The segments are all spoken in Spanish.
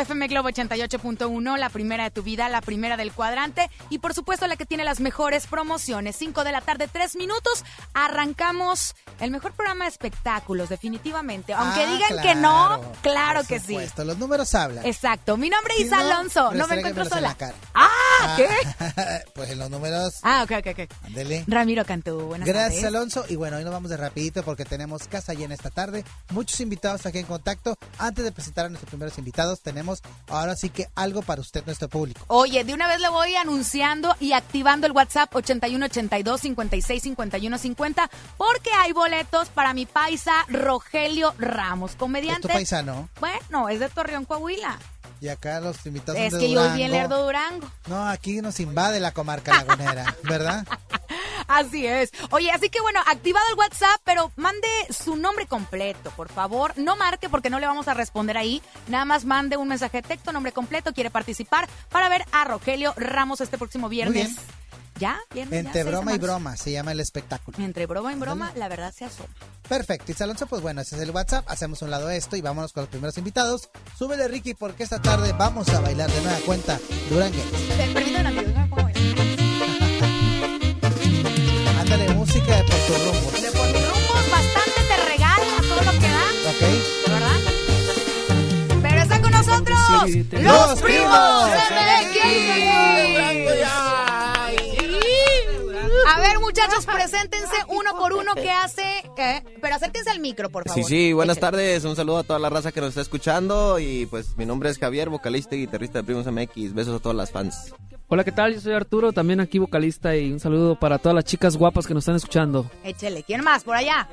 FM Globo 88.1, la primera de tu vida, la primera del cuadrante y por supuesto la que tiene las mejores promociones. 5 de la tarde, 3 minutos. Arrancamos el mejor programa de espectáculos, definitivamente. Aunque Ah, digan que no, claro que sí. supuesto, Los números hablan. Exacto. Mi nombre es Si Isa no, Alonso. No me encuentro en sola. ¡Ah! Ah, ¿qué? pues en los números. Ah, ok, ok, ok. Ándele. Ramiro Cantú, buenas Gracias, tardes. Alonso. Y bueno, hoy nos vamos de rapidito porque tenemos casa llena esta tarde. Muchos invitados aquí en contacto. Antes de presentar a nuestros primeros invitados, tenemos ahora sí que algo para usted, nuestro público. Oye, de una vez le voy anunciando y activando el WhatsApp 8182 56 51 50 porque hay boletos para mi paisa Rogelio Ramos, ¿Es comediante. tu paisano? Bueno, es de Torreón, Coahuila. Y acá los invitados Es de que yo Durango. viví en Lerdo Durango. No, aquí nos invade la comarca lagunera, ¿verdad? Así es. Oye, así que bueno, activado el WhatsApp, pero mande su nombre completo, por favor. No marque porque no le vamos a responder ahí. Nada más mande un mensaje de texto, nombre completo, quiere participar para ver a Rogelio Ramos este próximo viernes. ¿Ya? ¿Viernes? Entre ya, broma y broma se llama el espectáculo. Entre broma y broma, la verdad se asoma. Perfecto. Y Alonso, pues bueno, ese es el WhatsApp. Hacemos un lado esto y vámonos con los primeros invitados. Súbele, Ricky, porque esta tarde vamos a bailar de nueva cuenta Duranguense. Te- Permítame Ándale, música de por tu rumbo. De mi rumbo, bastante te regala todo lo que da, ¿Ok? ¿de verdad? Pero está con nosotros los, Los primos Primos MX. A ver, muchachos, preséntense uno por uno qué hace. ¿Qué? Pero acérquense al micro, por favor. Sí, sí, buenas Échale. tardes. Un saludo a toda la raza que nos está escuchando. Y pues mi nombre es Javier, vocalista y guitarrista de Primos MX. Besos a todas las fans. Hola, ¿qué tal? Yo soy Arturo, también aquí vocalista y un saludo para todas las chicas guapas que nos están escuchando. Échele. ¿Quién más? Por allá.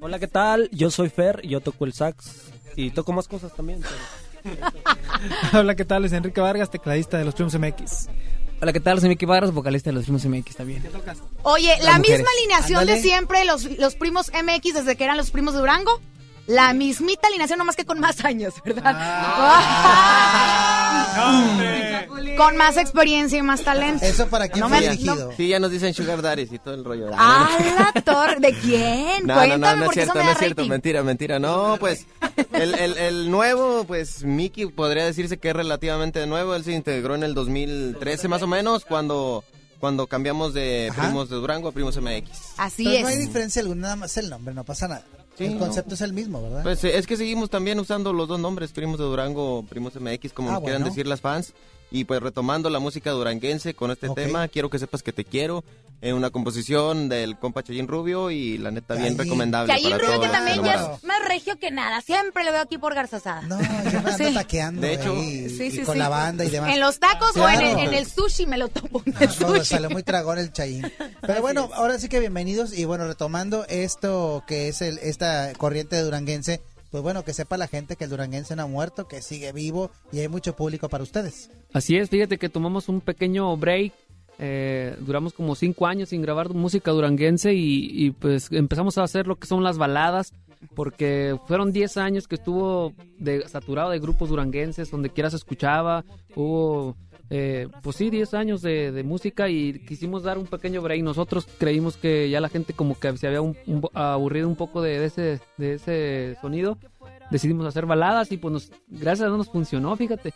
Hola, ¿qué tal? Yo soy Fer y yo toco el sax y toco más cosas también. pero- Hola, ¿qué tal? Es Enrique Vargas, tecladista de los Primos MX. Hola, ¿qué tal? Soy Miki Barros, vocalista de los Primos MX también. Oye, la Las mujeres. misma alineación Ándale. de siempre, los, los primos MX desde que eran los primos de Durango. La mismita alineación, nomás que con más años, ¿verdad? con más experiencia y más talento. ¿Eso para quién No fue me- dirigido? Sí, ya nos dicen Sugar Daddies y todo el rollo. ¡Ah, la torre! ¿De quién? No, no, Cuéntame, no, no es cierto, me no es cierto, rating. mentira, mentira. No, pues el, el, el nuevo, pues Mickey podría decirse que es relativamente nuevo. Él se integró en el 2013 más o menos, cuando, cuando cambiamos de Ajá. Primos de Durango a Primos MX. Así Pero es. no hay diferencia alguna, nada más el nombre, no pasa nada. Sí, el no. concepto es el mismo, ¿verdad? Pues es que seguimos también usando los dos nombres, Primos de Durango, Primos MX, como Ah, quieran decir las fans. Y pues retomando la música duranguense con este tema, quiero que sepas que te quiero. En una composición del compa Chayín Rubio y la neta bien recomendable Chayín para Rubio todos que también ya es más regio que nada. Siempre lo veo aquí por Garzasada. No, yo me ando Sí. taqueando De hecho, ahí, Sí, y sí, con sí. la banda y demás. En los tacos o en el, en el sushi me lo topo en el Ah, no, sushi. salió muy tragón el Chayín. Pero bueno, ahora sí que bienvenidos y bueno, retomando esto que es el, esta corriente de duranguense, pues bueno, que sepa la gente que el duranguense no ha muerto, que sigue vivo y hay mucho público para ustedes. Así es, fíjate que tomamos un pequeño break. eh, duramos como cinco años sin grabar música duranguense y, y, pues empezamos a hacer lo que son las baladas porque fueron 10 años que estuvo de, saturado de grupos duranguenses donde quiera se escuchaba hubo eh, pues sí 10 años de, de música y quisimos dar un pequeño break. Nosotros creímos que ya la gente como que se había un- aburrido un poco de, de ese de ese sonido. Decidimos hacer baladas y pues nos, gracias a Dios nos funcionó fíjate.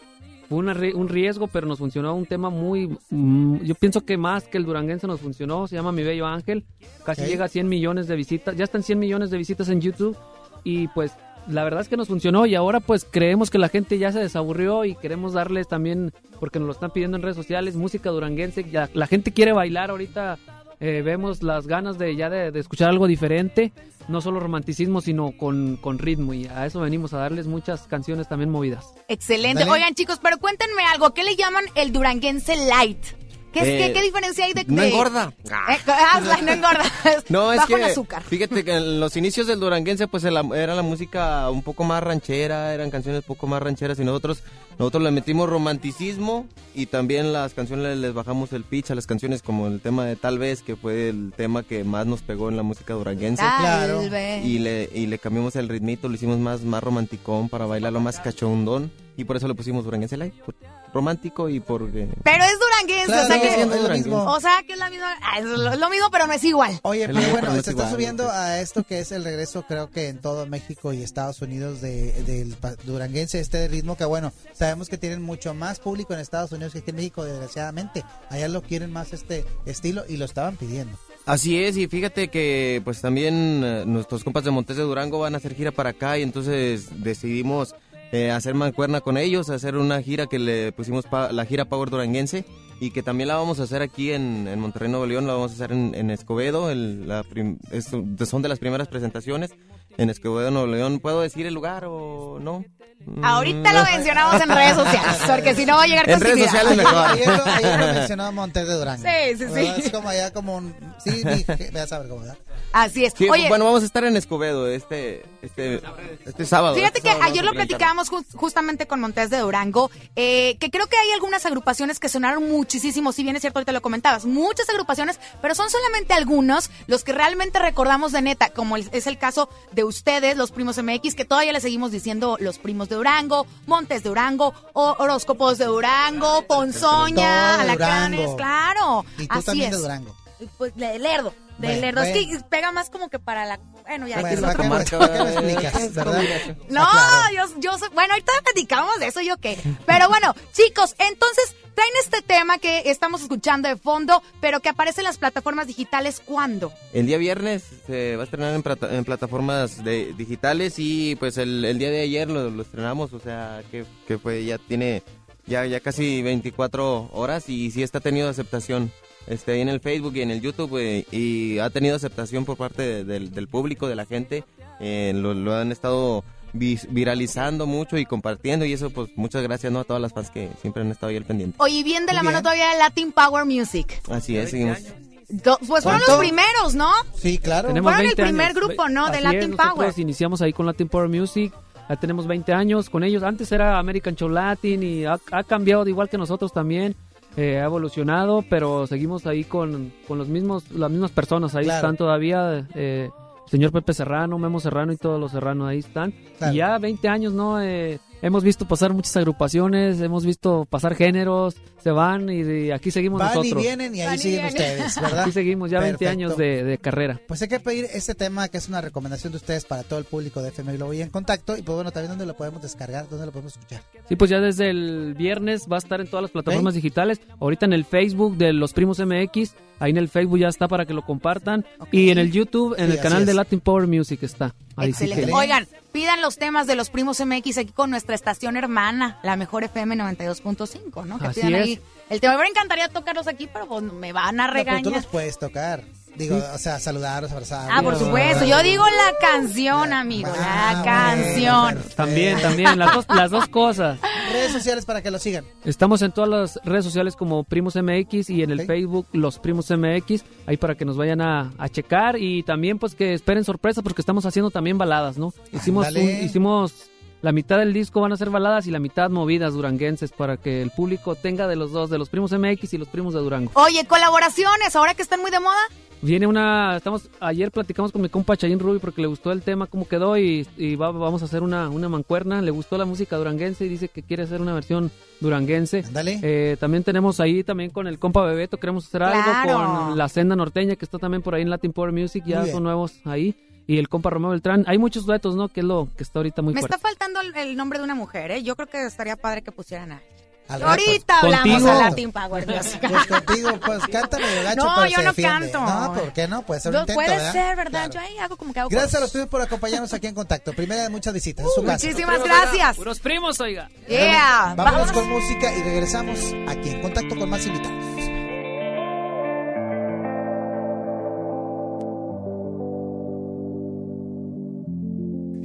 Fue una un riesgo, pero nos funcionó un tema muy... mm, yo pienso que más que el duranguense nos funcionó, se llama Mi Bello Ángel, casi llega a 100 millones de visitas, ya están 100 millones de visitas en YouTube. Y pues la verdad es que nos funcionó y ahora pues creemos que la gente ya se desaburrió y queremos darles también, porque nos lo están pidiendo en redes sociales, música duranguense, ya, la gente quiere bailar ahorita. eh, vemos las ganas de ya de, de escuchar algo diferente, no solo romanticismo, sino con, con ritmo. Y a eso venimos a darles muchas canciones también movidas. Excelente. Oigan, chicos, pero cuéntenme algo. ¿Qué le llaman el duranguense light? ¿Qué, es, Eh, qué, qué diferencia hay de...? no de- engorda. Eh, ah, light, no engorda. No, es Bajo que en azúcar. fíjate que en los inicios del duranguense pues el- era la música un poco más ranchera, eran canciones un poco más rancheras y nosotros nosotros le metimos romanticismo y también las canciones les bajamos el pitch a las canciones como el tema de Tal vez que fue el tema que más nos pegó en la música duranguense. Tal Claro. vez. Y le, y le cambiamos el ritmito, lo hicimos más, más romanticón para bailarlo más cachondón. Y por eso le pusimos Duranguense Light. Romántico y por... eh, Pero es duranguense, Claro, o sea que... es lo mismo. O sea que es la misma... ah, es lo, es lo mismo, pero no es igual. Oye, pero bueno, pero no es se está igual, subiendo a esto que es el regreso, creo que en todo México y Estados Unidos de- del duranguense, este ritmo que bueno, sabemos que tienen mucho más público en Estados Unidos que aquí en México, desgraciadamente. Allá lo quieren más este estilo y lo estaban pidiendo. Así es, y fíjate que pues también eh, nuestros compas de Montes de Durango van a hacer gira para acá y entonces decidimos eh, hacer mancuerna con ellos, hacer una gira que le pusimos la gira Power Duranguense y que también la vamos a hacer aquí en, en Monterrey, Nuevo León, la vamos a hacer en, Escobedo, el- son de las primeras presentaciones en Escobedo, Nuevo León. ¿Puedo decir el lugar o no? Ahorita lo mencionamos en redes sociales, porque si no va a llegar En redes sociales mejor. Ayer lo, ayer lo mencionó Montes de Durango. Sí, sí, sí. Es como allá como un... Sí, voy a saber cómo, ¿verdad? Así es. Sí, Oye, bueno, vamos a estar en Escobedo este, este, este sábado. Fíjate Este que sábado ayer lo platicábamos jus- justamente con Montes de Durango, eh, que creo que hay algunas agrupaciones que sonaron muchísimo, si bien es cierto, ahorita lo comentabas, muchas agrupaciones, pero son solamente algunos los que realmente recordamos de neta, como es el caso de ustedes, los primos MX, que todavía le seguimos diciendo los primos de Durango, Montes de Durango, o horóscopos de Durango, Ponzoña, de Alacranes, Durango. claro. Y tú así también es. de Durango. Pues de Lerdo, de Bueno, Lerdo. Es que pega más como que para la... Bueno, ya. Bueno, es ¿para otro qué, marca, para qué lo ¿verdad? explicas, verdad? no, Ah, yo, yo soy- bueno, ahorita platicamos de eso, yo qué. Pero bueno, chicos, entonces traen este tema que estamos escuchando de fondo, pero que aparece en las plataformas digitales ¿cuándo? El día viernes se va a estrenar en, plata- en plataformas de, digitales y pues el, día de ayer lo, estrenamos, o sea que, que fue ya tiene ya ya casi 24 horas y sí está teniendo aceptación este en el Facebook y en el YouTube eh, y ha tenido aceptación por parte de- del, público, de la gente, eh, lo, han estado viralizando mucho y compartiendo y eso pues muchas gracias ¿no? a todas las fans que siempre han estado ahí al pendiente. Oye, bien de la mano todavía de Latin Power Music. Así es, seguimos. Do- Pues fueron los primeros, ¿no? Sí, claro. Tenemos Fueron el 20 primer años. grupo, ¿no? De Así Latin es, nosotros Power. iniciamos ahí con Latin Power Music. Ya tenemos 20 años con ellos. Antes era American Show Latin y ha, ha cambiado de igual que nosotros también. Eh, ha evolucionado, pero seguimos ahí con, con los mismos, las mismas personas. Ahí Claro. están todavía. Eh, señor Pepe Serrano, Memo Serrano y todos los Serrano ahí están. Claro. Y ya 20 años, ¿no? Eh, hemos visto pasar muchas agrupaciones, hemos visto pasar géneros, se van y, aquí seguimos Van y nosotros. vienen y ahí Van siguen ustedes, ¿verdad? Aquí seguimos ya 20 Perfecto. años de, de carrera. Pues hay que pedir este tema que es una recomendación de ustedes para todo el público de FM Globo y en contacto. Y pues bueno, también dónde lo podemos descargar, dónde lo podemos escuchar. Sí, pues ya desde el viernes va a estar en todas las plataformas digitales. Ahorita en el Facebook de Los Primos MX. Ahí en el Facebook ya está para que lo compartan. Y en el YouTube, en Sí, el canal de. Latin Power Music está. Excelente. Oigan, pidan los temas de los primos MX aquí con nuestra estación hermana, la mejor FM 92.5, ¿no? Que Así pidan es. ahí el tema. Me encantaría tocarlos aquí, pero pues, me van a No, pero tú regañar. los puedes tocar. Digo, o sea, saludarlos, abrazarlos. Ah, por supuesto. Yo digo la canción, amigo, Ah, la canción. También, también, las dos, las dos cosas. Redes sociales para que lo sigan. Estamos en todas las redes sociales como Primos MX y en el Ok. Facebook Los Primos MX, ahí para que nos vayan a, a checar y también pues que esperen sorpresas porque estamos haciendo también baladas, ¿no? Hicimos, un- hicimos la mitad del disco van a ser baladas y la mitad movidas duranguenses para que el público tenga de los dos, de los Primos MX y los Primos de Durango. Oye, colaboraciones, ahora que están muy de moda. Viene una, estamos, ayer platicamos con mi compa Chayín Ruby porque le gustó el tema, cómo quedó y, y va- vamos a hacer una, una mancuerna, le gustó la música duranguense y dice que quiere hacer una versión duranguense. Ándale. Eh, también tenemos ahí también con el compa Bebeto, queremos hacer algo con la senda norteña que está también por ahí en Latin Power Music, Muy ya bien. son nuevos ahí. Y el compa Romeo Beltrán, hay muchos duetos, ¿no? Que es lo que está ahorita muy Me fuerte. está faltando el, el nombre de una mujer, ¿eh? Yo creo que estaría padre que pusieran a... Al rato. Ahorita hablamos Contigo. a Latin Power Music. Pues contigo, pues canta medio gacho, No, pero yo se no defiende. canto. No, ¿por qué no? Puede ser un No, intento, puede ¿verdad? ser, ¿verdad? Claro. Yo ahí hago como que hago Gracias a los tuyos por acompañarnos aquí en Contacto. Primera de muchas visitas. Es su casa. Muchísimas gracias. Puros primos, oiga. Yeah. Vámonos Vamos. con música y regresamos aquí en Contacto con más invitados.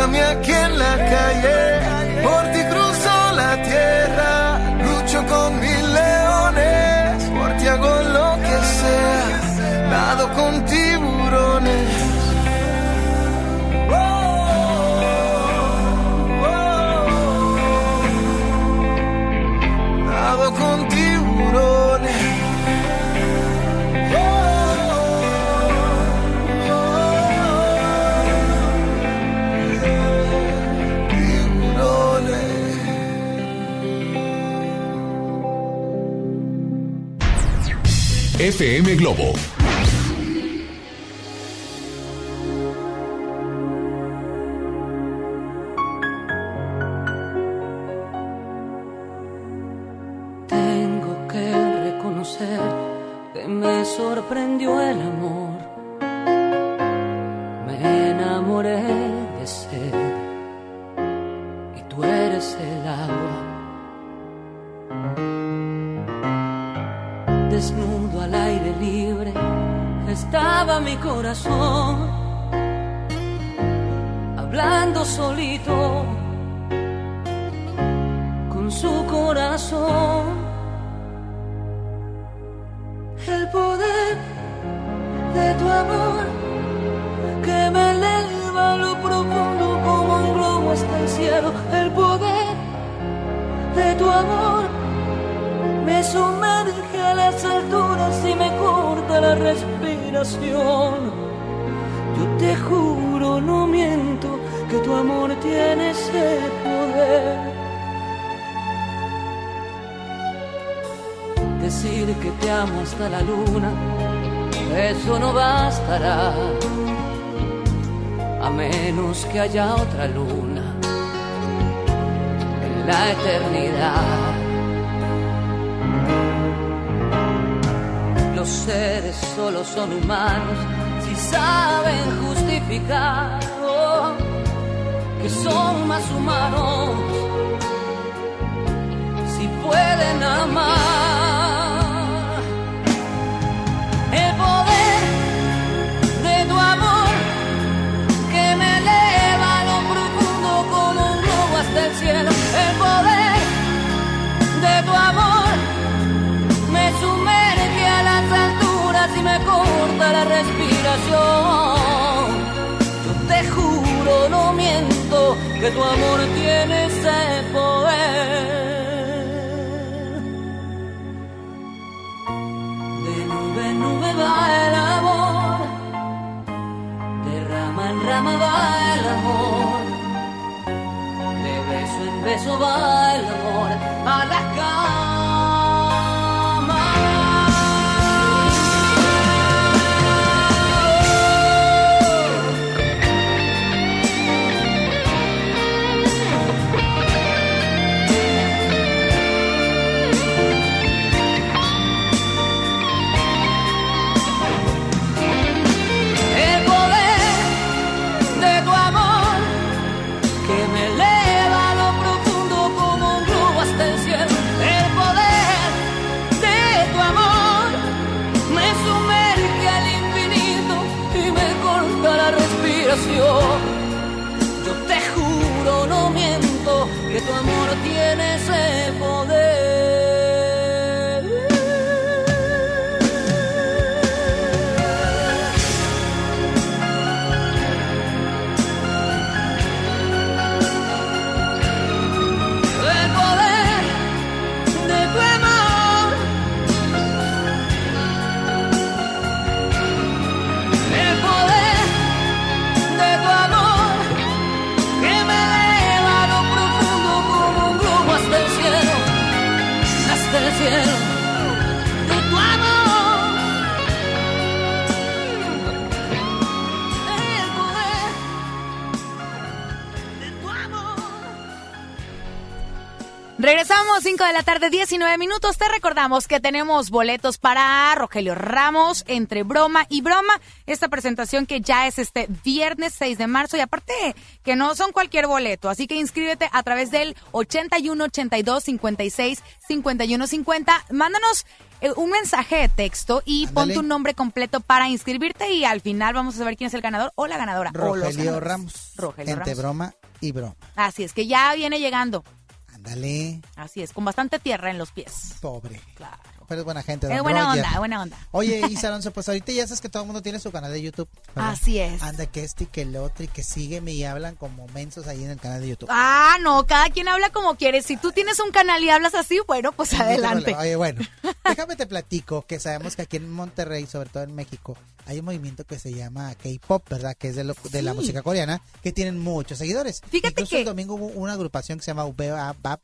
bésame aquí en la calle, por ti FM Globo. Tengo que reconocer que me sorprendió el amor. Me enamoré de sed y tú eres el agua. Desnudo libre estaba mi corazón, hablando solito con su corazón. El poder de tu amor que me eleva a lo profundo como un globo hasta el cielo. El poder de tu amor me sumerge a las alturas y me la respiración. Yo te juro, no miento, que tu amor tiene ese poder. Decir que te amo hasta la luna, eso no bastará. A menos que haya otra luna en la eternidad. Los seres solo son humanos si saben justificar oh, que son más humanos si pueden amar. Respiración. Yo te juro, no miento, que tu amor tiene ese poder. De nube en nube va el amor, de rama en rama va el amor, de beso en beso va el amor Regresamos, 5 de la tarde, 19 minutos. Te recordamos que tenemos boletos para Rogelio Ramos, entre broma y broma. Esta presentación que ya es este viernes 6 de marzo. Y aparte, que no son cualquier boleto. Así que inscríbete a través del 81 82 56 51 50. Mándanos eh, un mensaje de texto y pon Ándale. tu nombre completo para inscribirte. Y al final vamos a saber quién es el ganador o la ganadora. o los Rogelio. Ramos. Rogelio entre Ramos. broma y broma. Así es, que ya viene llegando. Ándale, Así es, con bastante tierra en los pies. pobre. Claro. Pero es buena gente. Es don buena Roger. onda, buena onda. Oye, Isa Alonso, pues ahorita ya sabes que todo el mundo tiene su canal de YouTube. ¿verdad? Así es. Anda, que este y que el otro y que sígueme y hablan como mensos ahí en el canal de YouTube. Ah, no, cada quien habla como quiere. Si tú tienes un canal y hablas así, bueno, pues adelante. Oye, bueno, déjame te platico que sabemos que aquí en Monterrey, sobre todo en México, hay un movimiento que se llama K-pop, ¿verdad? Que es de, lo- de la música coreana, que tienen muchos seguidores. Fíjate Incluso que- el domingo hubo una agrupación que se llama UBAP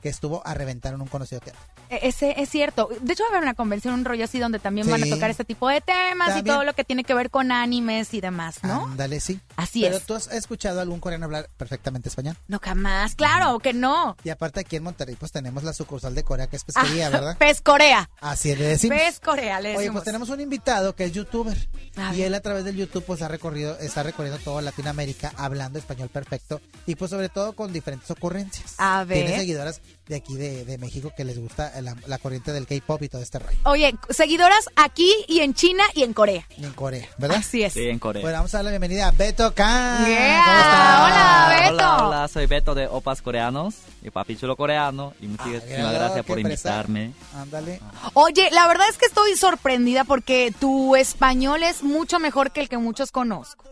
que estuvo a reventar en un conocido teatro. E- Ese es cierto. De hecho, va a haber una convención, un rollo así, donde también van a tocar este tipo de temas y todo lo que tiene que ver con animes y demás, ¿no? Ándale, sí. Así Pero es. tú has escuchado a algún coreano hablar perfectamente español. No, jamás. Claro que no. Y aparte aquí en Monterrey pues tenemos la sucursal de Corea que es pesquería, Ah, ¿verdad? Pez Corea. Así le decimos. Pez Corea, le Oye, decimos. pues tenemos un invitado que es youtuber y él a través del YouTube pues ha recorrido, está recorriendo toda Latinoamérica hablando español perfecto y pues sobre todo con diferentes ocurrencias. A ver. Tiene seguidoras de aquí de, de México que les gusta la, la corriente del K-pop y todo este rollo. Oye, seguidoras aquí y en China y en Corea. Y en Corea, ¿verdad? Así es. Sí, en Corea. Bueno, vamos a dar la bienvenida a Beto Khan. Yeah. ¿Cómo está? Hola, Beto. Hola, hola, soy Beto de Opas Coreanos y Papi Chulo Coreano y muchísimas Míralo, gracias por invitarme. Ándale. Oye, la verdad es que estoy sorprendida porque tu español es mucho mejor que el que muchos conozco.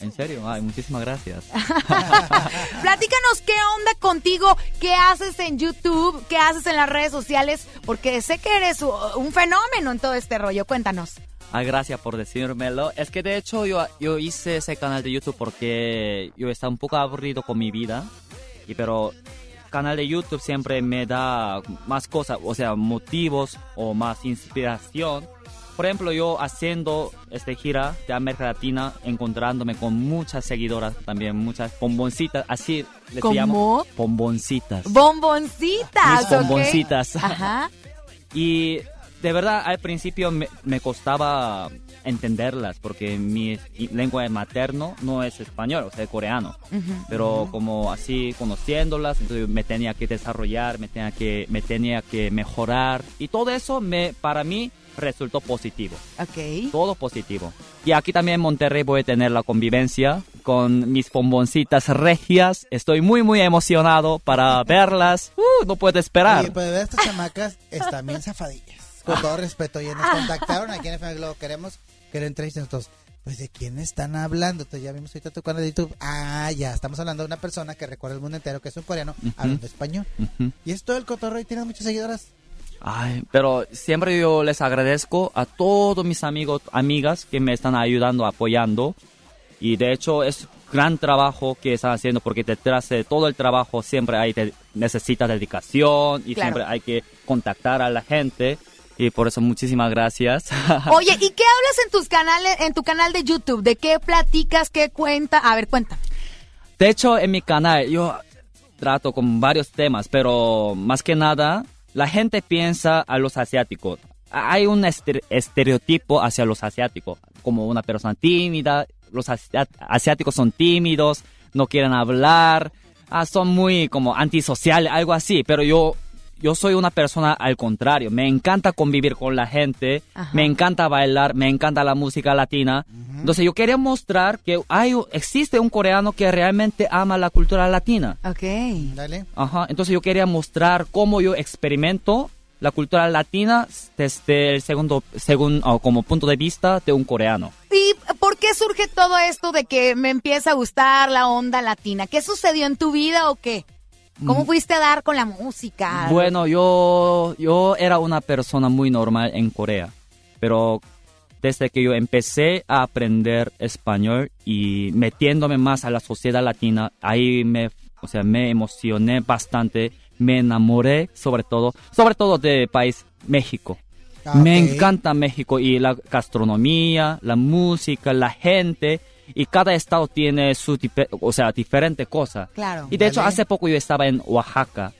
En serio, ay, muchísimas gracias. Platícanos qué onda contigo, qué haces en YouTube, qué haces en las redes sociales, porque sé que eres un fenómeno en todo este rollo. Cuéntanos. Ah, gracias por decírmelo. Es que de hecho yo, yo hice ese canal de YouTube porque yo estaba un poco aburrido con mi vida. Y pero canal de YouTube siempre me da más cosas, o sea, motivos o más inspiración. Por ejemplo, yo haciendo esta gira de América Latina, encontrándome con muchas seguidoras también, muchas bomboncitas, así les ¿Cómo? llamo. Bomboncitas. Bomboncitas, Mis bomboncitas. Ajá. Y de verdad, al principio me, me costaba entenderlas porque mi lengua materno no es español, o sea, coreano. Pero como así conociéndolas, entonces me tenía que desarrollar, me tenía que, me tenía que mejorar. Y todo eso me, para mí resultó positivo. Ok. Todo positivo. Y aquí también en Monterrey voy a tener la convivencia con mis bomboncitas regias. Estoy muy, muy emocionado para verlas. Uh, no puedo esperar. Oye, pero de estas chamacas están bien zafadillas. Con todo respeto. Oye, nos contactaron aquí en FM Globo. Queremos que lo entrevisten nosotros. Pues de quién están hablando. Entonces ya vimos ahorita tu canal de YouTube. Ah, ya, estamos hablando de una persona que recorre el mundo entero, que es un coreano, Ujú. hablando español. Ujú. Y es todo el cotorreo y tienes muchas seguidoras. Ay, pero siempre yo les agradezco a todos mis amigos, amigas que me están ayudando, apoyando. Y de hecho es gran trabajo que están haciendo porque detrás de todo el trabajo siempre hay de- necesita dedicación y Claro. siempre hay que contactar a la gente. Y por eso muchísimas gracias. Oye, ¿y qué hablas en tus canales, en tu canal de YouTube? ¿De qué platicas? ¿Qué cuenta? A ver, cuenta. De hecho, en mi canal yo trato con varios temas, pero más que nada, la gente piensa a los asiáticos. Hay un estere- estereotipo hacia los asiáticos, como una persona tímida. Los asiáticos son tímidos, no quieren hablar, ah, son muy como antisociales, algo así. Pero yo, yo soy una persona al contrario. Me encanta convivir con la gente, Ajá. me encanta bailar, me encanta la música latina. Entonces yo quería mostrar que hay, existe un coreano que realmente ama la cultura latina. Ok. Dale. Ajá, entonces yo quería mostrar cómo yo experimento la cultura latina desde el segundo, según, o como punto de vista de un coreano. ¿Y por qué surge todo esto de que me empieza a gustar la onda latina? ¿Qué sucedió en tu vida o qué? ¿Cómo Mm. fuiste a dar con la música? Bueno, yo, yo era una persona muy normal en Corea, pero desde que yo empecé a aprender español y metiéndome más a la sociedad latina, ahí me, o sea, me emocioné bastante, me enamoré sobre todo, sobre todo del país México. Ah, Me ok. encanta México y la gastronomía, la música, la gente. Y cada estado tiene su, o sea, diferente cosa. Claro. Y de hecho, hace poco yo estaba en Oaxaca.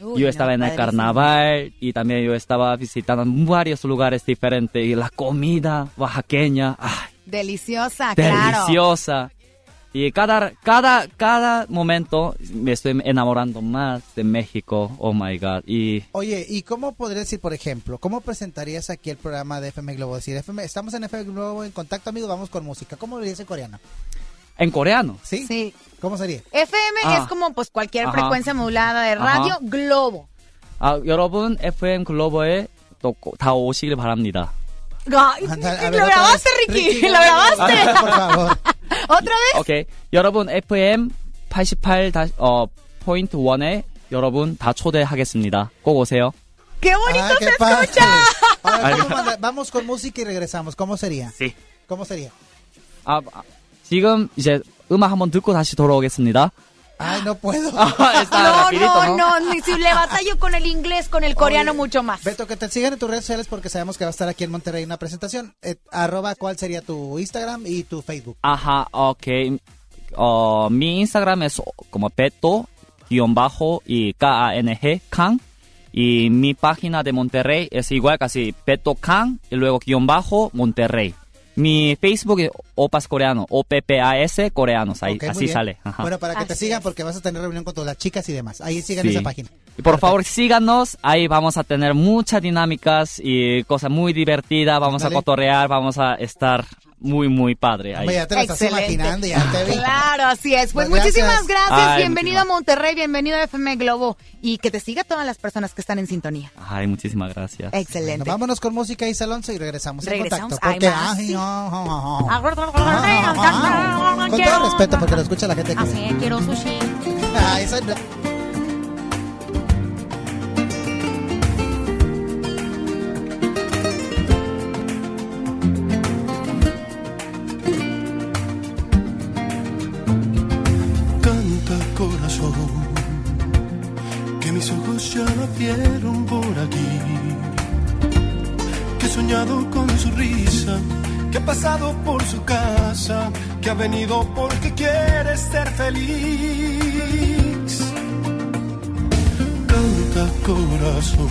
Uy, yo no, estaba en el padrísimo. carnaval y también yo estaba visitando varios lugares diferentes. Y la comida oaxaqueña, ¡ay, Deliciosa, claro. deliciosa! Y cada, cada, cada momento me estoy enamorando más de México. Oh my God. Y Oye, ¿y cómo podrías decir, por ejemplo, cómo presentarías aquí el programa de FM Globo? Decir, FM, estamos en FM Globo en contacto, amigos, vamos con música. ¿Cómo lo dirías en coreano? en coreano. ¿Sí? Sí. ¿Cómo sería? FM Ah. es como pues cualquier Ajá. frecuencia modulada de radio, Ajá. globo. 아, 여러분 FM 글로벌에 또 다 오시길 바랍니다. Otra grabaste. Ricky, lo grabaste. ¿Otra vez? 오케이. 여러분 FM 88 다, 어, 포인트 1에 여러분 다 초대하겠습니다. 꼭 오세요. ¡Qué bonito Ah, se escucha! Ahora, Ay. ¿cómo manda- vamos con música y regresamos. ¿Cómo sería? Sí. ¿Cómo sería? 아, 아, 지금 이제 음악 한번 듣고 다시 돌아오겠습니다. Ay, no puedo. No, rapidito, no, ¿no? no, ni si le batallo con el inglés, con el coreano Oye, mucho más. Beto, que te sigan en tus redes sociales porque sabemos que va a estar aquí en Monterrey una presentación. Eh, arroba, ¿cuál sería tu Instagram y tu Facebook? Ajá, ok. 어, mi Instagram es como Beto, guion bajo y K-A-N-G, Kang. Y mi página de Monterrey es igual casi Beto Kang y luego guion bajo Monterrey. Mi Facebook es Opas Coreano, O-P-P-A-S Coreanos, ahí, así sale. Ajá. Bueno, para que te sigan porque vas a tener reunión con todas las chicas y demás. Ahí sigan Sí. esa página. Y por favor síganos, ahí vamos a tener muchas dinámicas y cosas muy divertidas, vamos Dale. a cotorrear, vamos a estar muy, muy padre ahí. Hombre, ya te lo estás Excelente. imaginando, ya te vi. Claro, así es. Pues Pues muchísimas gracias. gracias. Ay, bienvenido a Monterrey, bienvenido a FM Globo. Y que te siga todas las personas que están en sintonía. Ay, muchísimas gracias. Excelente. Bueno, vámonos con música y Alonso y regresamos, Regresamos. en Ay, contacto. Porque, ay. Con todo respeto, porque lo escucha la gente que... Así, quiero sushi. Ah, esa no- Que he soñado con su risa, que ha pasado por su casa, que ha venido porque quiere ser feliz. Canta corazón,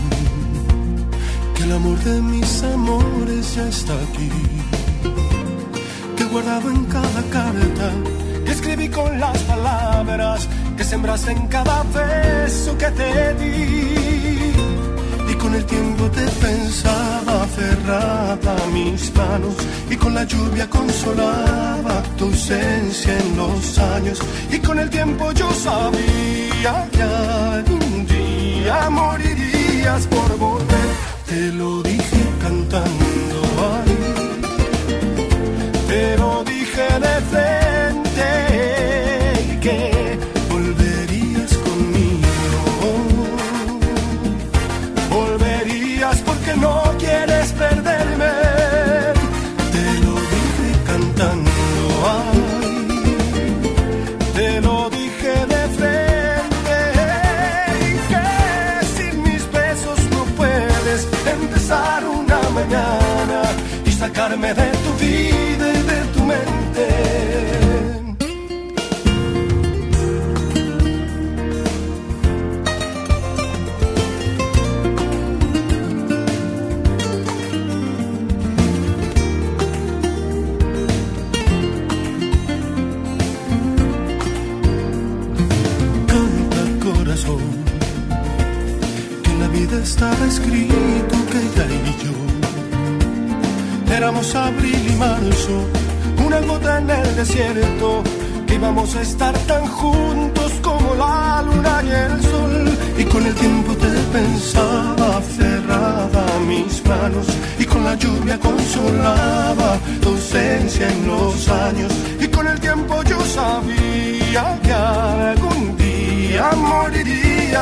que el amor de mis amores ya está aquí que he guardado en cada carta que escribí con las palabras que sembraste en cada beso que te di. Con el tiempo te pensaba aferrada a mis manos y con la lluvia consolaba tu ausencia en los años. Y con el tiempo yo sabía que algún día morirías por volver. Te lo dije cantando ahí te lo dije de frente sacarme de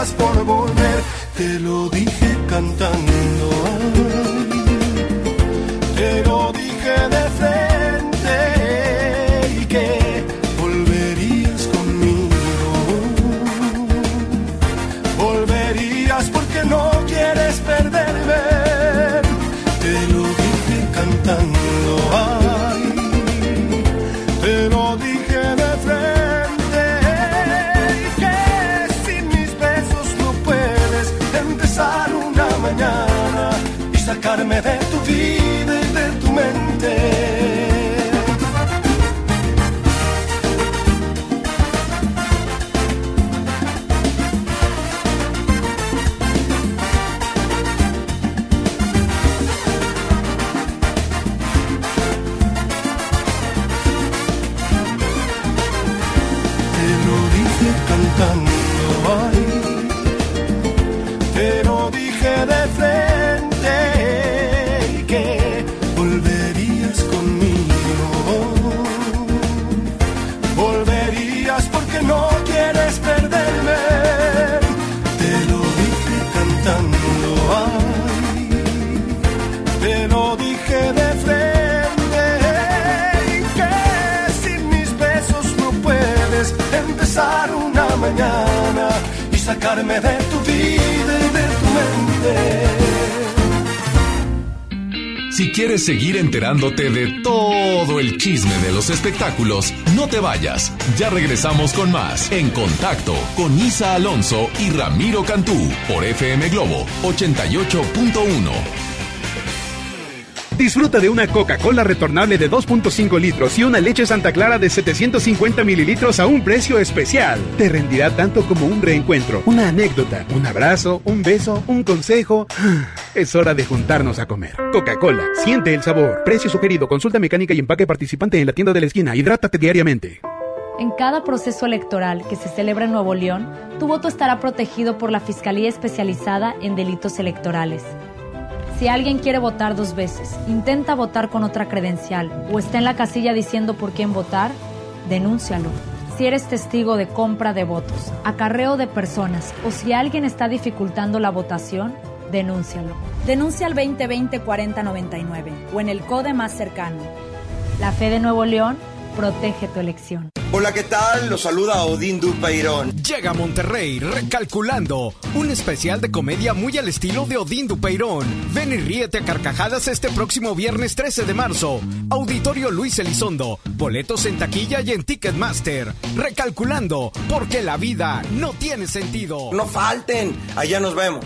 por volver, te lo dije seguir enterándote de todo el chisme de los espectáculos, no te vayas. Ya regresamos con más En Contacto con Isa Alonso y Ramiro Cantú por FM Globo 88.1. Disfruta de una Coca-Cola retornable de 2.5 litros y una leche Santa Clara de 750 mililitros a un precio especial. Te rendirá tanto como un reencuentro, una anécdota, un abrazo, un beso, un consejo. Es hora de juntarnos a comer. Coca-Cola, siente el sabor. Precio sugerido, consulta mecánica y empaque participante en la tienda de la esquina. Hidrátate diariamente. En cada proceso electoral que se celebra en Nuevo León, tu voto estará protegido por la Fiscalía Especializada en Delitos Electorales. Si alguien quiere votar dos veces, intenta votar con otra credencial o está en la casilla diciendo por quién votar, denúncialo. Si eres testigo de compra de votos, acarreo de personas o si alguien está dificultando la votación, denúncialo. Denuncia al 2020-4099 o en el CODE más cercano. La fe de Nuevo León protege tu elección. Hola, ¿qué tal? Los saluda Odín Dupeirón. Llega a Monterrey Recalculando, un especial de comedia muy al estilo de Odín Dupeirón. Ven y ríete a carcajadas este próximo viernes 13 de marzo. Auditorio Luis Elizondo. Boletos en taquilla y en Ticketmaster. Recalculando, porque la vida no tiene sentido. No falten, allá nos vemos.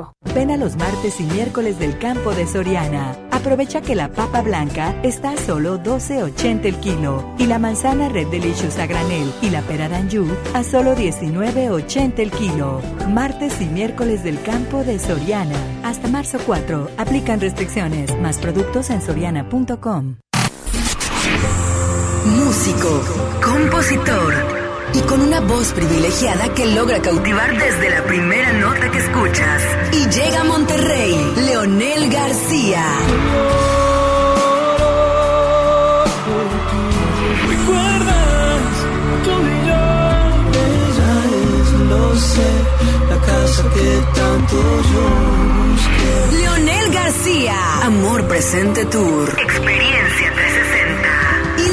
Ven a los martes y miércoles del campo de Soriana. Aprovecha que la papa blanca está a solo 12.80 el kilo y la manzana Red Delicious a granel y la pera Danju a solo 19.80 el kilo. Martes y miércoles del campo de Soriana. Hasta marzo 4. Aplican restricciones. Más productos en soriana.com. Músico, compositor y con una voz privilegiada que logra cautivar desde la primera nota que escuchas. Y llega a Monterrey, Leonel García. ¿Recuerdas? Tú y yo, ella es, lo sé, la casa que tanto yo busqué. Leonel García, Amor Presente Tour. Experiencia 360.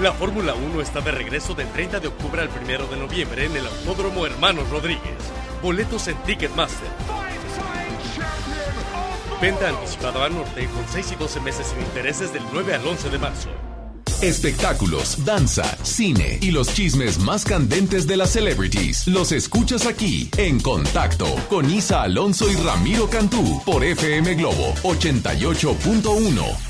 La Fórmula 1 está de regreso del 30 de octubre al 1 de noviembre en el Autódromo Hermanos Rodríguez. Boletos en Ticketmaster. Venta anticipada a norte con 6 y 12 meses sin intereses del 9 al 11 de marzo. Espectáculos, danza, cine y los chismes más candentes de las celebrities los escuchas aquí en Contacto con Isa Alonso y Ramiro Cantú por FM Globo 88.1.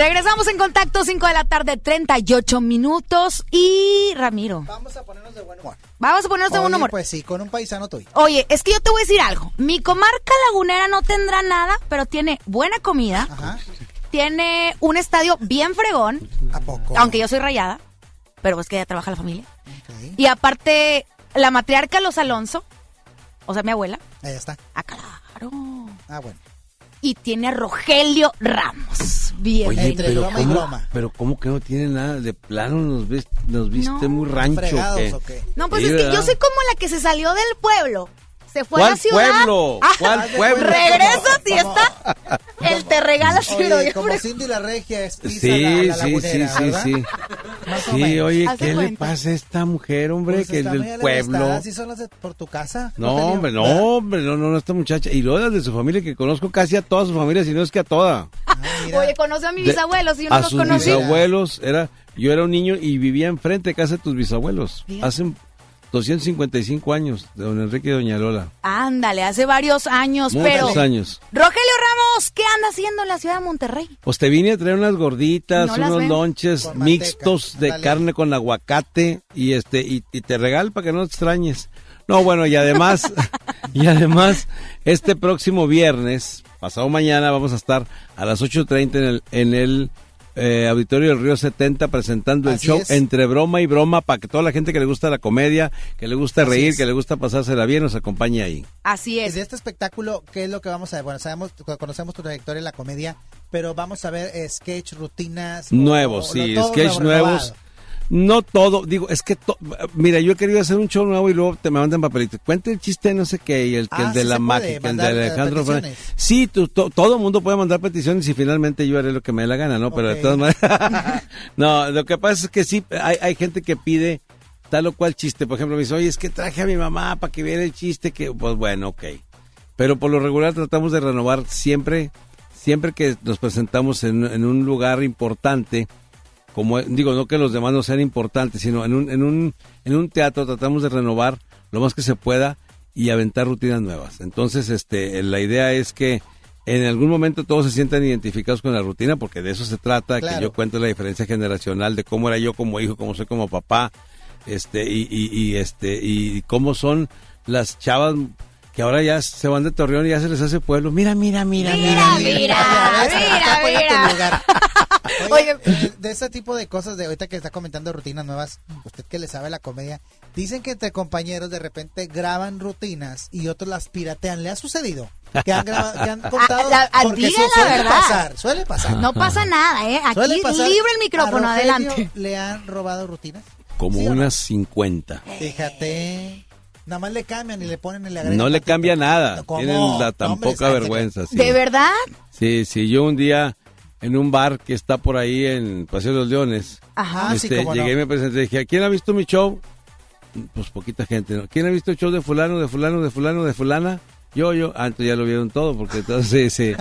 Regresamos en contacto, 5 de la tarde, 38 minutos. Y Ramiro. Vamos a ponernos de buen humor. Vamos a ponernos de buen humor. Pues sí, con un paisano tuyo. Oye, es que yo te voy a decir algo. Mi comarca lagunera no tendrá nada, pero tiene buena comida. Tiene un estadio bien fregón. ¿A poco? Aunque yo soy rayada, pero es que ya trabaja la familia. Y aparte, la matriarca Los Alonso, o sea, mi abuela. Ahí está. Ah, claro. Ah, bueno. Y tiene a Rogelio Ramos. Bien. Oye, pero ¿cómo, pero ¿cómo que no tiene nada? De plano nos, ves, nos viste No. muy rancho. ¿Fregados ¿qué? o qué? No, pues Sí, es que yo soy como la que se salió del pueblo. Se fue a ¿Cuál la ciudad. pueblo? Ah, ¿Cuál pueblo? Regresa si está. Él te regala si lo Oye, como. Cindy la regia es Isa Sí, la, la sí, sí, sí, sí. Sí, oye, ¿qué le pasa a esta mujer, hombre? Pues que es del pueblo. ¿Así son las de por tu casa? No, hombre, no, hombre, no, no, no, esta muchacha. Y luego las de su familia, que conozco casi a toda su familia, si no es que a toda. Oye, conoce a mis bisabuelos y yo no a los sus bisabuelos, era, yo era un niño y vivía enfrente de casa de tus bisabuelos. Fíjate. Hace 255 años, de don Enrique y doña Lola. Ándale, hace varios años, pero. Muchos años. Rogelio Ramos, ¿qué anda haciendo en la ciudad de Monterrey? Pues te vine a traer unas gorditas, No unos lonches mixtos de ándale. carne con aguacate y este y, y te regalo para que no te extrañes. No, bueno, y además y además este próximo viernes, pasado mañana vamos a estar a las 8:30 en el en el eh, Auditorio del Río 70 presentando el show es. entre broma y broma para que toda la gente que le gusta la comedia, que le gusta Así reír, es. que le gusta pasársela bien nos acompañe ahí. Así Y de este espectáculo, ¿qué es lo que vamos a ver? Bueno, sabemos, conocemos tu trayectoria en la comedia, pero vamos a ver sketch, rutinas. Nuevos, o sí, sketch nuevo, nuevos. renovado. No todo, digo, es que, to- mira, yo he querido hacer un show nuevo y luego te me mandan papelitos. Cuenta el chiste, no sé qué, y el, que Ah, el de sí la mágica, el de eh, Alejandro peticiones. Sí, tú- to- todo el mundo puede mandar peticiones y finalmente yo haré lo que me dé la gana, ¿no? Pero de todas maneras. no, lo que pasa es que sí, hay, hay gente que pide tal o cual chiste. Por ejemplo, me dice, oye, es que traje a mi mamá para que viera el chiste, que, pues bueno, ok. Pero por lo regular tratamos de renovar siempre, siempre que nos presentamos en, en un lugar importante, como digo, no que los demás no sean importantes, sino en un, en un, en un teatro tratamos de renovar lo más que se pueda y aventar rutinas nuevas. Entonces, este, la idea es que en algún momento todos se sientan identificados con la rutina, porque de eso se trata, Claro. que yo cuento la diferencia generacional de cómo era yo como hijo, cómo soy como papá, este, y, y, y, este, y cómo son las chavas que ahora ya se van de Torreón y ya se les hace pueblo. Mira, mira, mira, mira, mira, mira. lugar. Oye, eh, de este tipo de cosas de ahorita que está comentando rutinas nuevas, usted que le sabe la comedia, dicen que entre compañeros de repente graban rutinas y otros las piratean. ¿Le ha sucedido? Que han, grabado, que han contado. Ah, la- porque diga su- la suele verdad. pasar, suele pasar. No pasa nada, ¿eh? Aquí pasar. libre el micrófono, ¿A adelante. ¿Le han robado rutinas? Como ¿Sí o no? unas 50. Fíjate. Nada más le cambian y le ponen y le agregan. No le cambia nada. ¿Cómo? Tienen la tan No, hombre, poca vergüenza. Sí. ¿De verdad? Sí, sí. Yo un día en un bar que está por ahí en Paseo de los Leones, Ajá. este, Ah, sí, cómo no. llegué y me presenté y dije, ¿quién ha visto mi show? Pues poquita gente, ¿no? ¿Quién ha visto el show de fulano, de fulano, de fulano, de fulana? Yo, yo. Ah, entonces ya lo vieron todo, porque entonces sí, sí.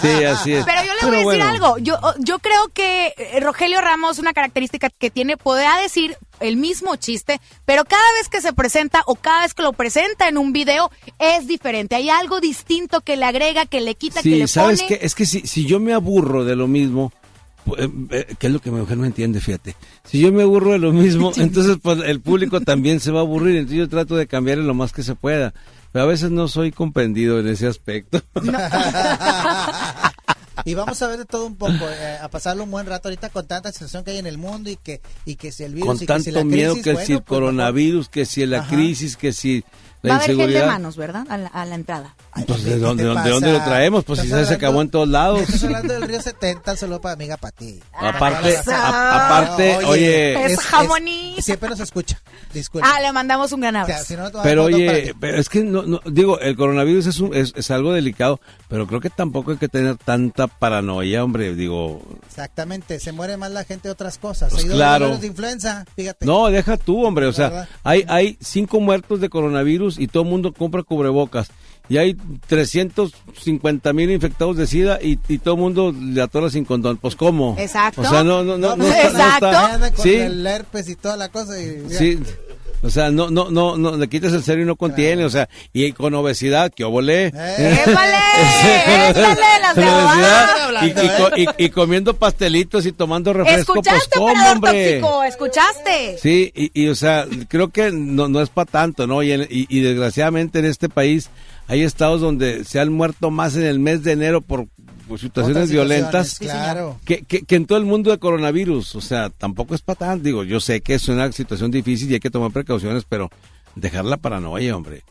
Sí, así es. Pero yo le voy a decir bueno. algo. Yo, yo creo que eh, Rogelio Ramos, una característica que tiene, podrá decir el mismo chiste, pero cada vez que se presenta o cada vez que lo presenta en un video es diferente. Hay algo distinto que le agrega, que le quita, que Sí, le ¿sabes pone. qué? Es que si, si yo me aburro de lo mismo, eh, eh, que es lo que mi mujer no entiende, fíjate. Si yo me aburro de lo mismo, entonces pues el público también se va a aburrir, entonces yo trato de cambiar lo más que se pueda. A veces no soy comprendido en ese aspecto. Y vamos a ver de todo un poco, eh, a pasarlo un buen rato ahorita con tanta situación que hay en el mundo y que y que si el virus Con y que tanto si la miedo crisis, que si el pues, coronavirus, que si la Ajá. crisis, que si Va a haber gente de manos, ¿verdad? A la, a la entrada. Pues, ¿de ¿qué dónde, de dónde lo traemos? Pues si se acabó en todos lados. Estás hablando del Río 70, solo para amiga para ti. Aparte, a- aparte, oye, Es jamoní. siempre nos escucha. Disculpe. Ah, le mandamos un gran O sea, si no, Pero oye, pero es que no, no- digo, el coronavirus es, un- es, es algo delicado, pero creo que tampoco hay que tener tanta paranoia, hombre, digo, Exactamente, se muere más la gente de otras cosas. Pues claro. de influenza, fíjate. no, deja tú, hombre, o sea, hay, hay cinco muertos de coronavirus y todo el mundo compra cubrebocas. Y hay 350 mil infectados de SIDA y, y todo el mundo le atora sin condón. Pues, ¿cómo? Exacto. O sea, no, no, no, no, está- no Exacto. está- Anda con sí, el herpes y toda la cosa. Y, sí. O sea, no, no, no, no, le quitas el cero y no contiene, o sea, y con obesidad, que obesidad, abajo. y, y co- y- y comiendo pastelitos y tomando refresco, pues ¿Escuchaste, cómo, operador hombre. tóxico? ¿Escuchaste? Sí, y, y, o sea, creo que no, no es para tanto, ¿no? Y, en- y, y desgraciadamente en este país hay estados donde se han muerto más en el mes de enero por, por situaciones violentas claro. que, que, que en todo el mundo de coronavirus. O sea, tampoco es para tanto. Digo, yo sé que es una situación difícil y hay que tomar precauciones, pero dejar la paranoia, hombre.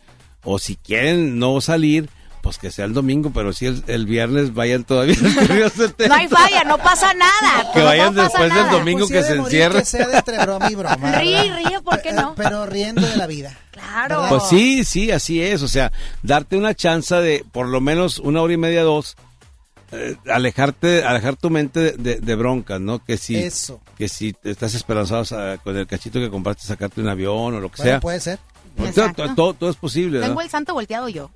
O si quieren no salir, pues que sea el domingo, pero si el, el viernes vayan todavía. al Río 70. No hay falla, no pasa nada. Que vayan después del domingo Pues que se morir, encierre. Que sea de entre broma y broma. Ríe, ríe, ¿por qué no? Pero riendo de la vida. Claro. Pues sí, sí, así es. O sea, darte una chance de por lo menos una hora y media, dos, eh, alejarte, alejar tu mente de, de- de broncas, ¿no? Que si, Eso. que si estás esperanzado a- con el cachito que compraste sacarte un avión o lo que Bueno, sea. puede ser. Pues, todo, todo- todo es posible, Tengo ¿verdad? el santo volteado yo.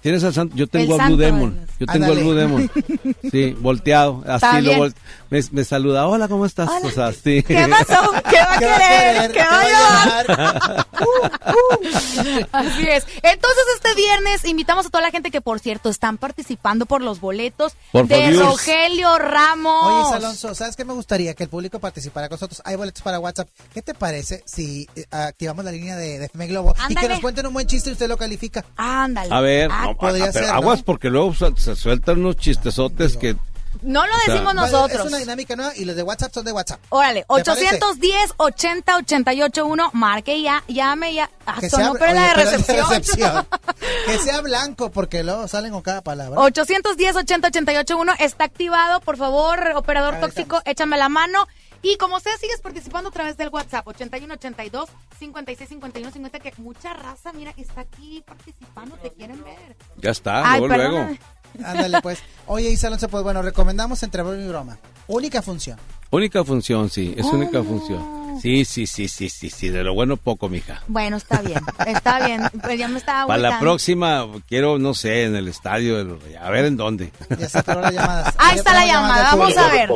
Tienes al santo, yo tengo El al Blue santo, Demon, yo tengo al. Blue Demon, sí, volteado, así lo bien. Me, me saluda, hola, ¿cómo estás? O sea, sí. ¿Qué pasó? ¿Qué va a ¿Qué va a querer? querer? ¿Qué ¿Qué va a a llevar? Así es. Entonces, este viernes invitamos a toda la gente que, por cierto, están participando por los boletos Por de. Rogelio Ramos. Oye, Alonso, ¿sabes qué me gustaría? Que el público participara con nosotros. Hay boletos para WhatsApp. ¿Qué te parece si eh, activamos la línea de, de FM Globo y que nos cuenten un buen chiste y usted lo califica? Ándale. A ver, Ah, no, podría a- ser, ¿no? aguas porque luego se, se sueltan unos chistesotes que no lo o sea, decimos Bueno, nosotros. Es una dinámica nueva y los de WhatsApp son de WhatsApp. Órale, ¿Te parece? 810 80 88 1, marque ya, llame ya. Ah, Que sea- pero la oye, de pero recepción. recepción. que sea blanco porque luego salen con cada palabra. 810 80 88 1 está activado. Por favor, operador tóxico, échame la mano. Y como sea, sigues participando a través del WhatsApp 81 82 56 51 50 que mucha raza, mira, está aquí participando, te quieren ver. ya está, Ay, luego, luego. Ándale, pues. Oye, Isa Alonso, pues bueno, recomendamos entre broma y broma. Única función. Única función, sí, es única Oh. función. Sí, sí, sí, sí, sí, sí, de lo bueno poco, mija. Bueno, está bien, está bien. Pues ya me estaba Para la próxima, quiero, no sé, en el estadio. A ver en dónde. Ya se las llamadas. Ahí está la llamada, vamos a ver.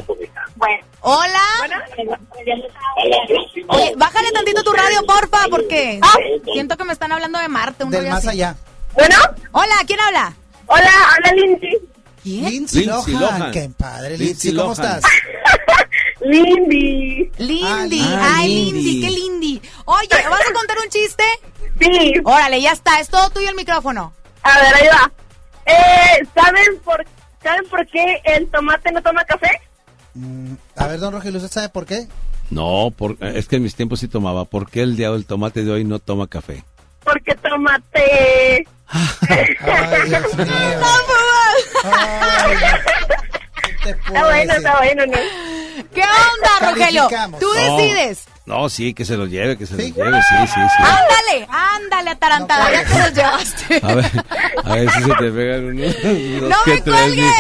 Hola. Oye, bájale tantito tu radio, porfa, porque siento que me están hablando de Marte. Un Del más así. allá. Bueno, Hola, ¿quién habla? Hola, habla Lindsay. ¿Quién? Lindsay Lindsay Lohan. Lohan. Qué padre, Lindsay Lindsay. ¿Cómo Lohan. estás? Lindy. Lindy. Ah, Ay, Lindy. Lindy, qué Lindy. Oye, ¿vas a contar un chiste? Sí, Órale, ya está, es todo tuyo el micrófono. a ver, ahí va. Eh, ¿saben por, ¿Saben por qué el tomate no toma café? Mm, a ver, don Rogelio, ¿usted sabe por qué? No, por- es que en mis tiempos sí tomaba. ¿Por qué el día del tomate de hoy no toma café? Porque tomate. Ay, Dios mío. Ay, ¿qué te puedo Está bueno, está bueno, ¿no? ¿Qué onda, Rogelio? Tú decides. No, sí, que se lo lleve, que se ¿Sí? lo lleve, sí, sí, sí. Ándale, ándale, atarantada, No ya te los llevaste. A ver, a ver si se te pegan unos, unos No que me cuelgues.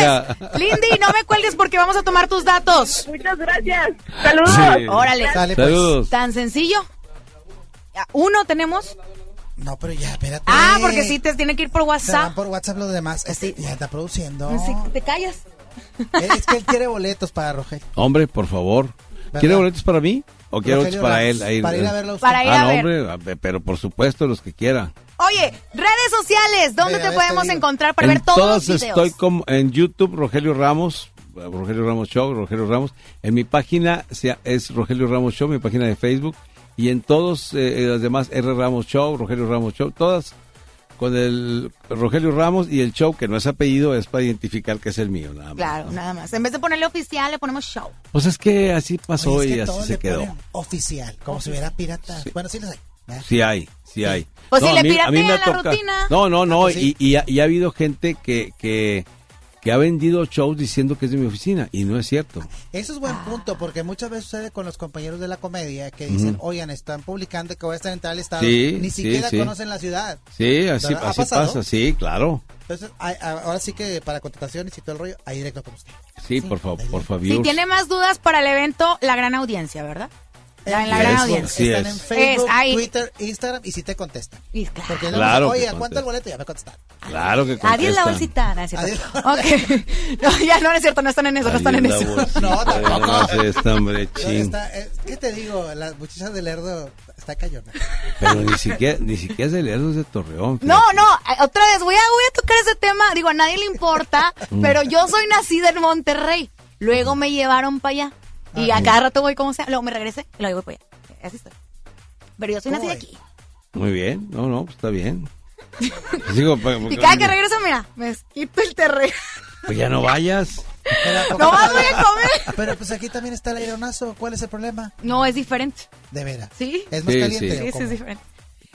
Lindy, no me cuelgues porque vamos a tomar tus datos. Muchas gracias. Saludos. Sí. Órale. Sale, pues. Saludos. Tan sencillo. Uno tenemos. No, pero ya, espérate. Ah, porque sí te tiene que ir por Se van WhatsApp. por WhatsApp los demás. Este, ya está produciendo. Sí, te callas. Es que él quiere boletos para Rogelio. Hombre, por favor. ¿Verdad? ¿Quiere boletos para mí? ¿O quiere boletos para él? Ahí- Para ir a verlo a usted. Para ir ah, a no, ver. hombre, pero por supuesto los que quiera. Oye, redes sociales, ¿dónde Mira, te podemos encontrar para en ver todos todas los videos? estoy como en YouTube, Rogelio Ramos, eh, Rogelio Ramos Show, Rogelio Ramos. En mi página sea- es Rogelio Ramos Show, mi página de Facebook. Y en todos eh, las demás, R Ramos Show, Rogelio Ramos Show, todas con el Rogelio Ramos y el show, que no es apellido, es para identificar que es el mío, nada más. Claro, nada más. En vez de ponerle oficial, le ponemos show. Pues es que así pasó Oye, es y que así se quedó. Oficial, como si hubiera piratas. Bueno, sí los hay. ¿verdad? Sí hay, sí hay. Pues si a le piratean la toca- rutina. No, no, no, Ah, pues sí. y, y ha, y ha habido gente que, que, que ha vendido shows diciendo que es de mi oficina y no es cierto. Eso es buen punto, porque muchas veces sucede con los compañeros de la comedia que dicen, oigan, están publicando que voy a estar en tal estado. Sí, Ni siquiera sí. conocen la ciudad. Sí, así, ¿Verdad? ¿Ha así pasado? pasa, sí, claro. Entonces, hay- a- ahora sí que para contrataciones y todo el rollo, ahí directo con usted. Sí, por favor, por favor. Si tiene más dudas para el evento, la gran audiencia, ¿verdad? La- en la gran audiencia. así Están es. en Facebook, Es ahí. Twitter, Instagram y si te contestan. Y claro. Porque Claro oye, ¿a cuánto contestan. el boleto? Ya me contestaron. Claro que Adiós la contestan. bolsita. No, es cierto. Ok. No, ya no, no es cierto, no están en eso, no están en eso. bolsita. No, tampoco. No hace esta, hombre, No, chin. está, eh, ¿Qué te digo? Las muchachas de Lerdo está cayona. Pero ni siquiera, ni siquiera es de Lerdo, es de Torreón. No, no, eh, otra vez, voy a, voy a tocar ese tema. Digo, a nadie le importa, Mm. pero yo soy nacida en Monterrey. Luego me llevaron para allá. Y a cada rato voy como sea. Luego me regresé y luego voy para allá. Así estoy. Pero yo soy ¿Cómo nacida aquí. Muy bien, no, no, pues está bien. Digo, pues, Y cada que regreso, mira, me quito el terreno. pues ya no vayas. Pero, ¿a poco No voy a comer. Pero pues aquí también está el aeronazo. ¿Cuál es el problema? No, es diferente. De veras. ¿Sí? ¿Es más Sí, caliente? sí. Sí, es diferente.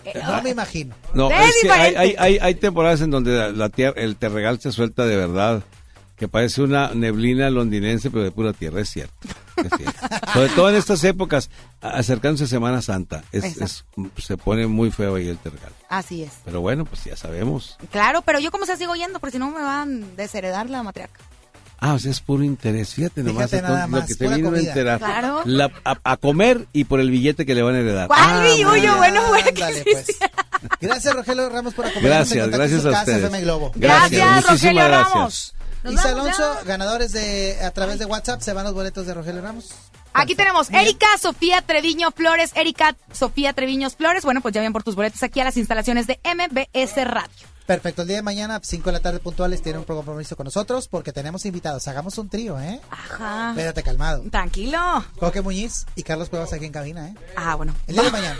Eh, No me imagino. No, Es es que hay, hay, hay, hay temporadas en donde la, la tierra, el terregal se suelta de verdad, que parece una neblina londinense, pero de pura tierra, es cierto. es cierto. Sobre todo en estas épocas, a- acercándose a Semana Santa, es, es- se pone muy feo ahí el terregal. Así es. Pero bueno, pues ya sabemos. Claro, pero yo como sea sigo yendo, porque si no me van a desheredar la matriarca. Ah, o sea, es puro interés. Fíjate nomás Fíjate entonces, nada lo más, que te vino a comida. enterar. Claro. La- a, a comer y por el billete que le van a heredar. ¿Cuál Ah, billuyo? Bueno, bueno, Ándale, que pues. Gracias, Rogelio Ramos, por acompañarnos Gracias, gracias a casa, ustedes. FM Globo. Gracias, muchísimas Rogelio gracias. Ramos. Nos Isa vamos Alonso, ya. ganadores de a través de WhatsApp, se van los boletos de Rogelio Ramos. Aquí tenemos. Erika Sofía Treviño Flores. Erika Sofía Treviño Flores. Bueno, pues ya ven por tus boletos aquí a las instalaciones de MBS Radio. Perfecto, el día de mañana, 5 de la tarde puntuales, tiene un compromiso con nosotros porque tenemos invitados. Hagamos un trío, ¿eh? Ajá. Espérate, calmado. Tranquilo. Coque Muñiz y Carlos Cuevas aquí en cabina, ¿eh? Ah, bueno. El día de mañana.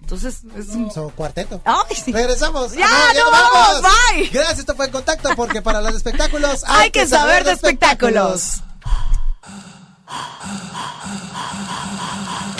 Entonces, es un... Son cuarteto. Ay, sí. Regresamos. Ya, Ah, no vamos, bye. Gracias, esto fue en contacto porque para los espectáculos Hay que saber de espectáculos. Un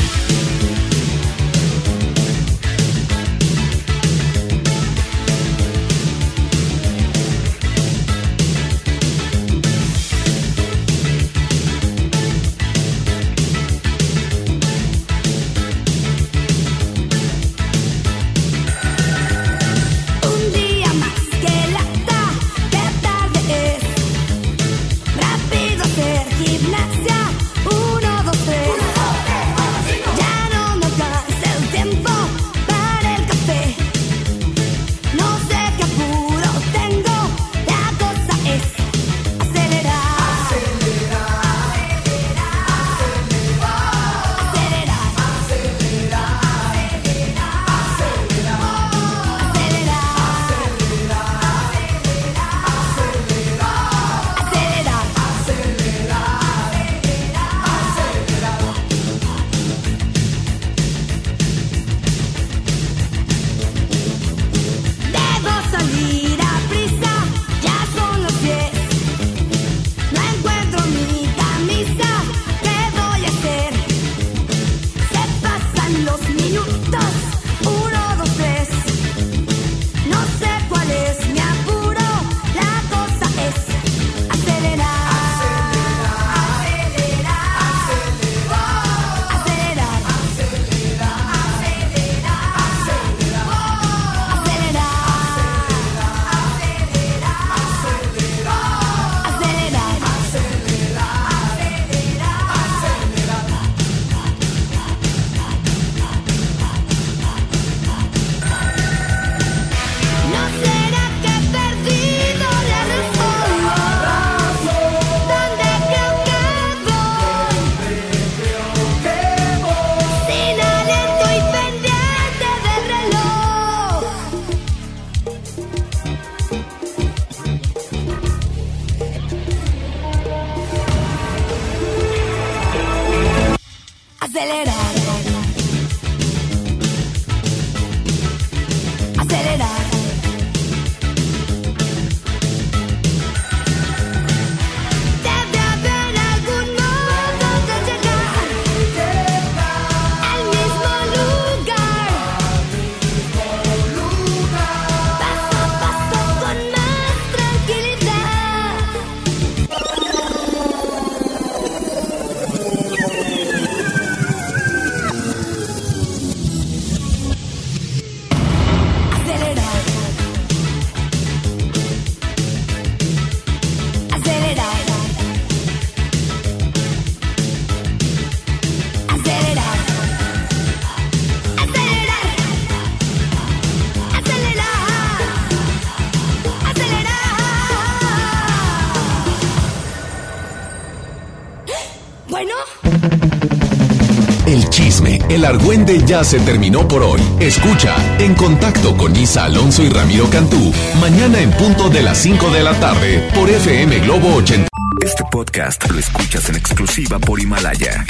el argüende ya se terminó por hoy. Escucha En Contacto con Isa Alonso y Ramiro Cantú, mañana en punto de las 5 de la tarde por FM Globo 80. Este podcast lo escuchas en exclusiva por Himalaya.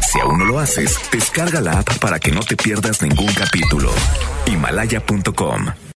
Si aún no lo haces, descarga la app para que no te pierdas ningún capítulo. Himalaya.com